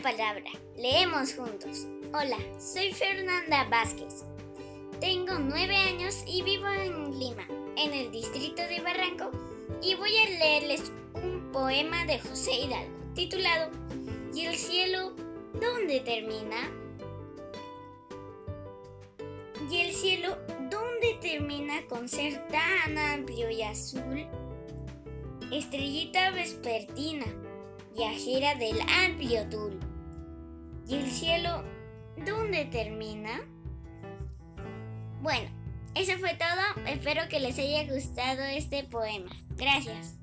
la palabra. Leemos juntos. Hola, soy Fernanda Vázquez. Tengo nueve años y vivo en Lima, en el distrito de Barranco, y voy a leerles un poema de José Hidalgo, titulado ¿Y el cielo dónde termina? ¿Y el cielo dónde termina con ser tan amplio y azul? Estrellita vespertina, viajera del amplio tul. ¿Y el cielo dónde termina? Bueno, eso fue todo. Espero que les haya gustado este poema. Gracias.